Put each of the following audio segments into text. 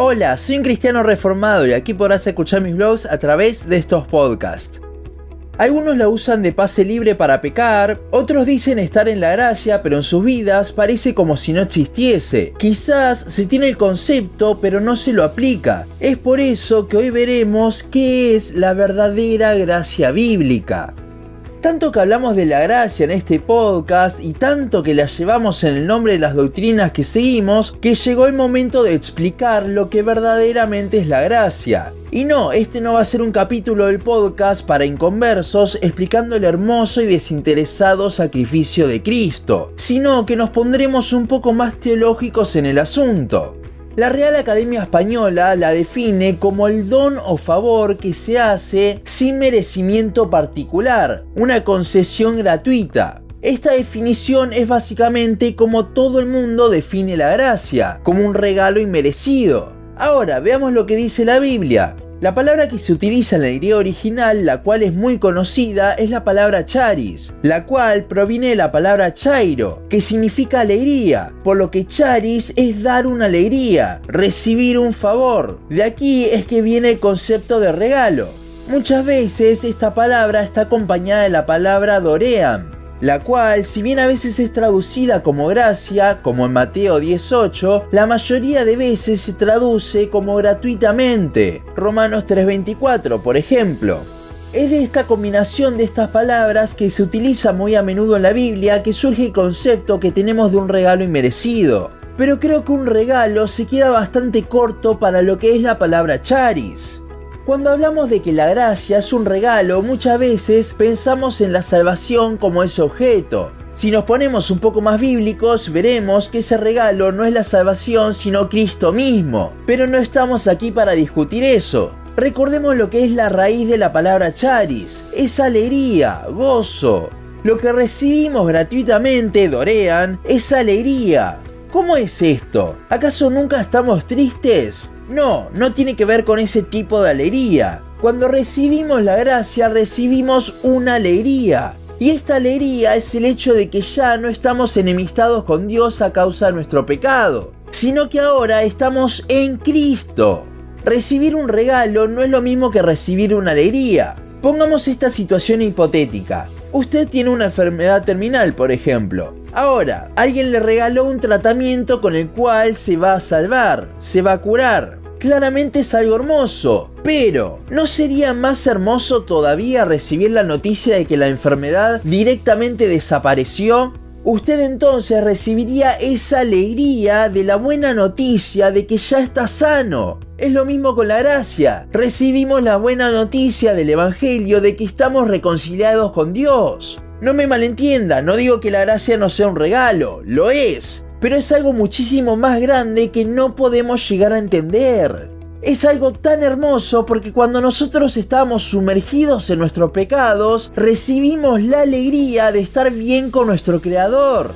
Hola, soy un cristiano reformado y aquí podrás escuchar mis blogs a través de estos podcasts. Algunos la usan de pase libre para pecar, otros dicen estar en la gracia, pero en sus vidas parece como si no existiese. Quizás se tiene el concepto, pero no se lo aplica. Es por eso que hoy veremos qué es la verdadera gracia bíblica. Tanto que hablamos de la gracia en este podcast y tanto que la llevamos en el nombre de las doctrinas que seguimos, que llegó el momento de explicar lo que verdaderamente es la gracia. Y no, este no va a ser un capítulo del podcast para inconversos explicando el hermoso y desinteresado sacrificio de Cristo, sino que nos pondremos un poco más teológicos en el asunto. La Real Academia Española la define como el don o favor que se hace sin merecimiento particular, una concesión gratuita. Esta definición es básicamente como todo el mundo define la gracia, como un regalo inmerecido. Ahora, veamos lo que dice la Biblia. La palabra que se utiliza en la griega original, la cual es muy conocida, es la palabra charis, la cual proviene de la palabra chairo, que significa alegría, por lo que charis es dar una alegría, recibir un favor. De aquí es que viene el concepto de regalo. Muchas veces esta palabra está acompañada de la palabra doream, la cual, si bien a veces es traducida como gracia, como en Mateo 18, la mayoría de veces se traduce como gratuitamente, Romanos 3:24 por ejemplo. Es de esta combinación de estas palabras que se utiliza muy a menudo en la Biblia que surge el concepto que tenemos de un regalo inmerecido. Pero creo que un regalo se queda bastante corto para lo que es la palabra charis. Cuando hablamos de que la gracia es un regalo, muchas veces pensamos en la salvación como ese objeto. Si nos ponemos un poco más bíblicos, veremos que ese regalo no es la salvación, sino Cristo mismo. Pero no estamos aquí para discutir eso. Recordemos lo que es la raíz de la palabra charis, es alegría, gozo. Lo que recibimos gratuitamente, Dorean, es alegría. ¿Cómo es esto? ¿Acaso nunca estamos tristes? No, no tiene que ver con ese tipo de alegría. Cuando recibimos la gracia recibimos una alegría. Y esta alegría es el hecho de que ya no estamos enemistados con Dios a causa de nuestro pecado, sino que ahora estamos en Cristo. Recibir un regalo no es lo mismo que recibir una alegría. Pongamos esta situación hipotética. Usted tiene una enfermedad terminal, por ejemplo. Ahora, alguien le regaló un tratamiento con el cual se va a salvar, se va a curar. Claramente es algo hermoso, pero ¿no sería más hermoso todavía recibir la noticia de que la enfermedad directamente desapareció? Usted entonces recibiría esa alegría de la buena noticia de que ya está sano. Es lo mismo con la gracia. Recibimos la buena noticia del Evangelio de que estamos reconciliados con Dios. No me malentienda, no digo que la gracia no sea un regalo, lo es pero es algo muchísimo más grande que no podemos llegar a entender. Es algo tan hermoso porque cuando nosotros estamos sumergidos en nuestros pecados, recibimos la alegría de estar bien con nuestro Creador.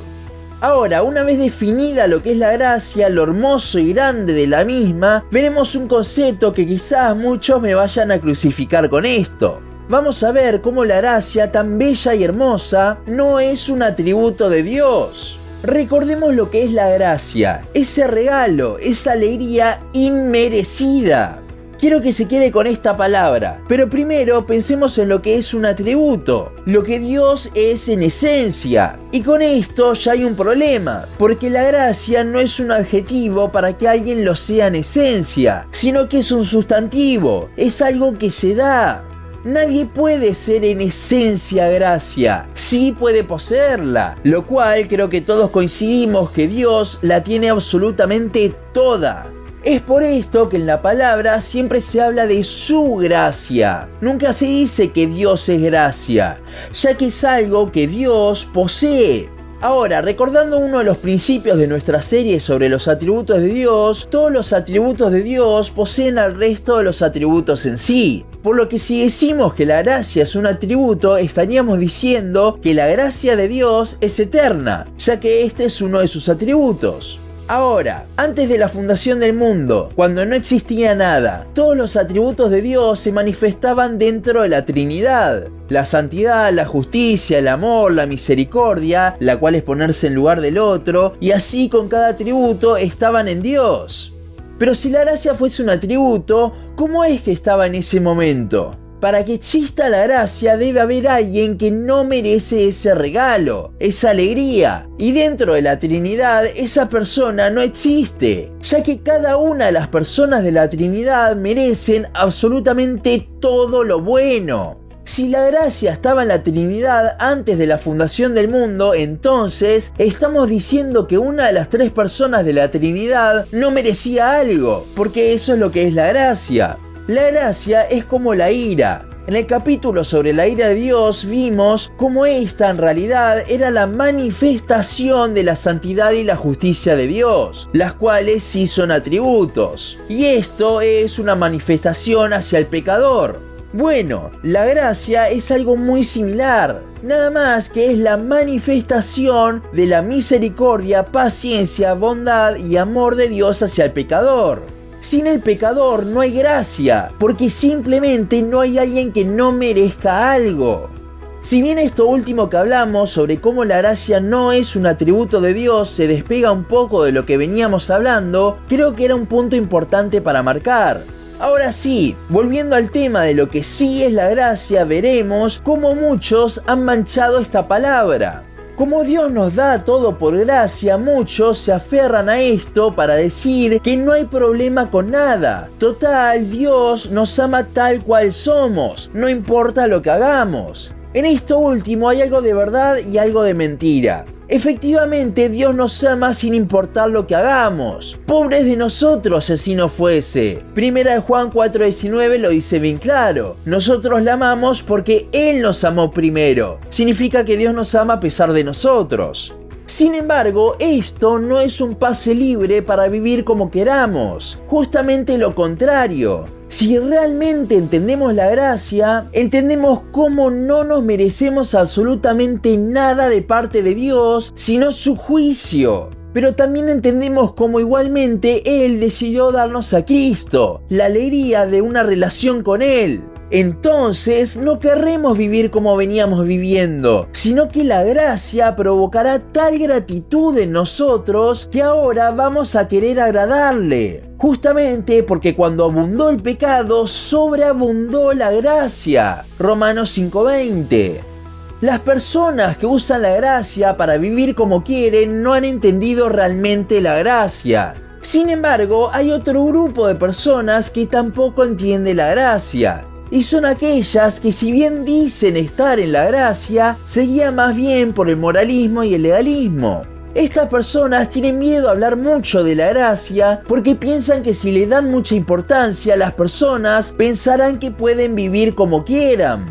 Ahora, una vez definida lo que es la gracia, lo hermoso y grande de la misma, veremos un concepto que quizás muchos me vayan a crucificar con esto. Vamos a ver cómo la gracia tan bella y hermosa no es un atributo de Dios. Recordemos lo que es la gracia, ese regalo, esa alegría inmerecida. Quiero que se quede con esta palabra, pero primero pensemos en lo que es un atributo, lo que Dios es en esencia. Y con esto ya hay un problema, porque la gracia no es un adjetivo para que alguien lo sea en esencia, sino que es un sustantivo, es algo que se da, Nadie puede ser en esencia gracia, sí puede poseerla, lo cual creo que todos coincidimos que Dios la tiene absolutamente toda. Es por esto que en la palabra siempre se habla de su gracia. Nunca se dice que Dios es gracia, ya que es algo que Dios posee. Ahora, recordando uno de los principios de nuestra serie sobre los atributos de Dios, todos los atributos de Dios poseen al resto de los atributos en sí. Por lo que si decimos que la gracia es un atributo, estaríamos diciendo que la gracia de Dios es eterna, ya que este es uno de sus atributos. Ahora, antes de la fundación del mundo, cuando no existía nada, todos los atributos de Dios se manifestaban dentro de la Trinidad. La santidad, la justicia, el amor, la misericordia, la cual es ponerse en lugar del otro, y así con cada atributo estaban en Dios. Pero si la gracia fuese un atributo, ¿cómo es que estaba en ese momento? Para que exista la gracia debe haber alguien que no merece ese regalo, esa alegría. Y dentro de la Trinidad esa persona no existe, ya que cada una de las personas de la Trinidad merecen absolutamente todo lo bueno. Si la gracia estaba en la Trinidad antes de la fundación del mundo, entonces estamos diciendo que una de las tres personas de la Trinidad no merecía algo, porque eso es lo que es la gracia. La gracia es como la ira. En el capítulo sobre la ira de Dios vimos cómo esta en realidad era la manifestación de la santidad y la justicia de Dios, las cuales sí son atributos. Y esto es una manifestación hacia el pecador. Bueno, la gracia es algo muy similar, nada más que es la manifestación de la misericordia, paciencia, bondad y amor de Dios hacia el pecador. Sin el pecador no hay gracia, porque simplemente no hay alguien que no merezca algo. Si bien esto último que hablamos sobre cómo la gracia no es un atributo de Dios se despega un poco de lo que veníamos hablando, creo que era un punto importante para marcar. Ahora sí, volviendo al tema de lo que sí es la gracia, veremos cómo muchos han manchado esta palabra. Como Dios nos da todo por gracia, muchos se aferran a esto para decir que no hay problema con nada. Total, Dios nos ama tal cual somos, no importa lo que hagamos. En esto último hay algo de verdad y algo de mentira. Efectivamente, Dios nos ama sin importar lo que hagamos. Pobres de nosotros si no fuese. Primera de Juan 4:19 lo dice bien claro. Nosotros la amamos porque Él nos amó primero. Significa que Dios nos ama a pesar de nosotros. Sin embargo, esto no es un pase libre para vivir como queramos. Justamente lo contrario. Si realmente entendemos la gracia, entendemos cómo no nos merecemos absolutamente nada de parte de Dios, sino su juicio. Pero también entendemos cómo igualmente Él decidió darnos a Cristo, la alegría de una relación con Él entonces no querremos vivir como veníamos viviendo, sino que la gracia provocará tal gratitud en nosotros que ahora vamos a querer agradarle. Justamente porque cuando abundó el pecado, sobreabundó la gracia. Romanos 5:20. Las personas que usan la gracia para vivir como quieren no han entendido realmente la gracia. Sin embargo, hay otro grupo de personas que tampoco entiende la gracia y son aquellas que si bien dicen estar en la gracia, se guían más bien por el moralismo y el legalismo. Estas personas tienen miedo a hablar mucho de la gracia porque piensan que si le dan mucha importancia a las personas pensarán que pueden vivir como quieran.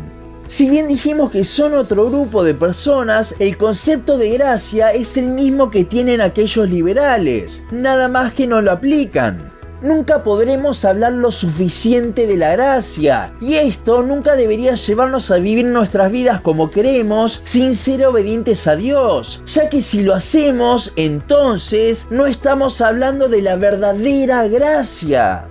Si bien dijimos que son otro grupo de personas, el concepto de gracia es el mismo que tienen aquellos liberales, nada más que no lo aplican nunca podremos hablar lo suficiente de la gracia. Y esto nunca debería llevarnos a vivir nuestras vidas como queremos, sin ser obedientes a Dios. Ya que si lo hacemos, entonces no estamos hablando de la verdadera gracia.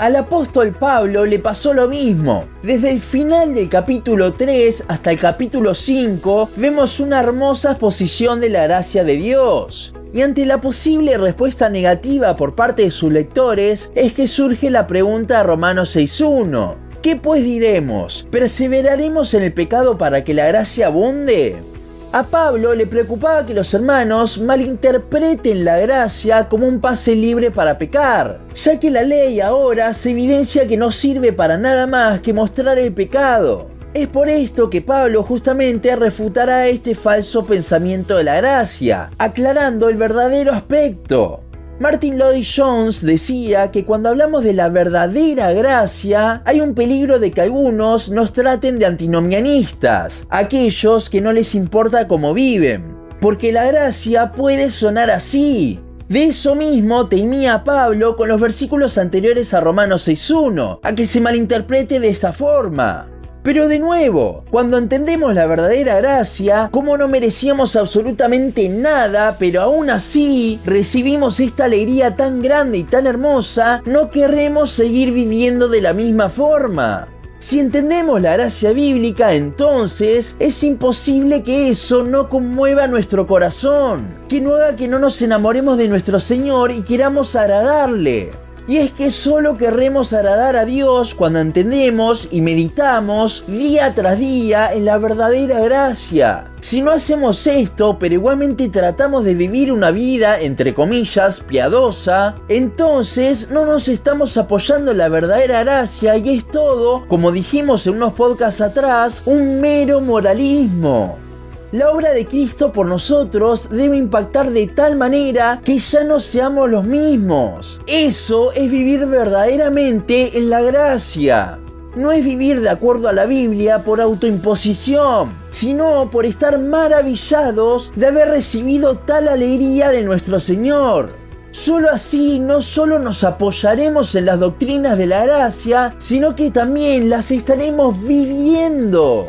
Al apóstol Pablo le pasó lo mismo. Desde el final del capítulo 3 hasta el capítulo 5 vemos una hermosa exposición de la gracia de Dios. Y ante la posible respuesta negativa por parte de sus lectores, es que surge la pregunta de Romanos 6.1. ¿Qué pues diremos? ¿Perseveraremos en el pecado para que la gracia abunde? A Pablo le preocupaba que los hermanos malinterpreten la gracia como un pase libre para pecar, ya que la ley ahora se evidencia que no sirve para nada más que mostrar el pecado. Es por esto que Pablo justamente refutará este falso pensamiento de la gracia, aclarando el verdadero aspecto. Martin Lloyd Jones decía que cuando hablamos de la verdadera gracia, hay un peligro de que algunos nos traten de antinomianistas, aquellos que no les importa cómo viven, porque la gracia puede sonar así. De eso mismo temía Pablo con los versículos anteriores a Romanos 6.1, a que se malinterprete de esta forma. Pero de nuevo, cuando entendemos la verdadera gracia, como no merecíamos absolutamente nada, pero aún así recibimos esta alegría tan grande y tan hermosa, no queremos seguir viviendo de la misma forma. Si entendemos la gracia bíblica, entonces es imposible que eso no conmueva nuestro corazón, que no haga que no nos enamoremos de nuestro Señor y queramos agradarle. Y es que solo querremos agradar a Dios cuando entendemos y meditamos día tras día en la verdadera gracia. Si no hacemos esto, pero igualmente tratamos de vivir una vida, entre comillas, piadosa, entonces no nos estamos apoyando en la verdadera gracia y es todo, como dijimos en unos podcasts atrás, un mero moralismo. La obra de Cristo por nosotros debe impactar de tal manera que ya no seamos los mismos. Eso es vivir verdaderamente en la gracia. No es vivir de acuerdo a la Biblia por autoimposición, sino por estar maravillados de haber recibido tal alegría de nuestro Señor. Solo así no solo nos apoyaremos en las doctrinas de la gracia, sino que también las estaremos viviendo.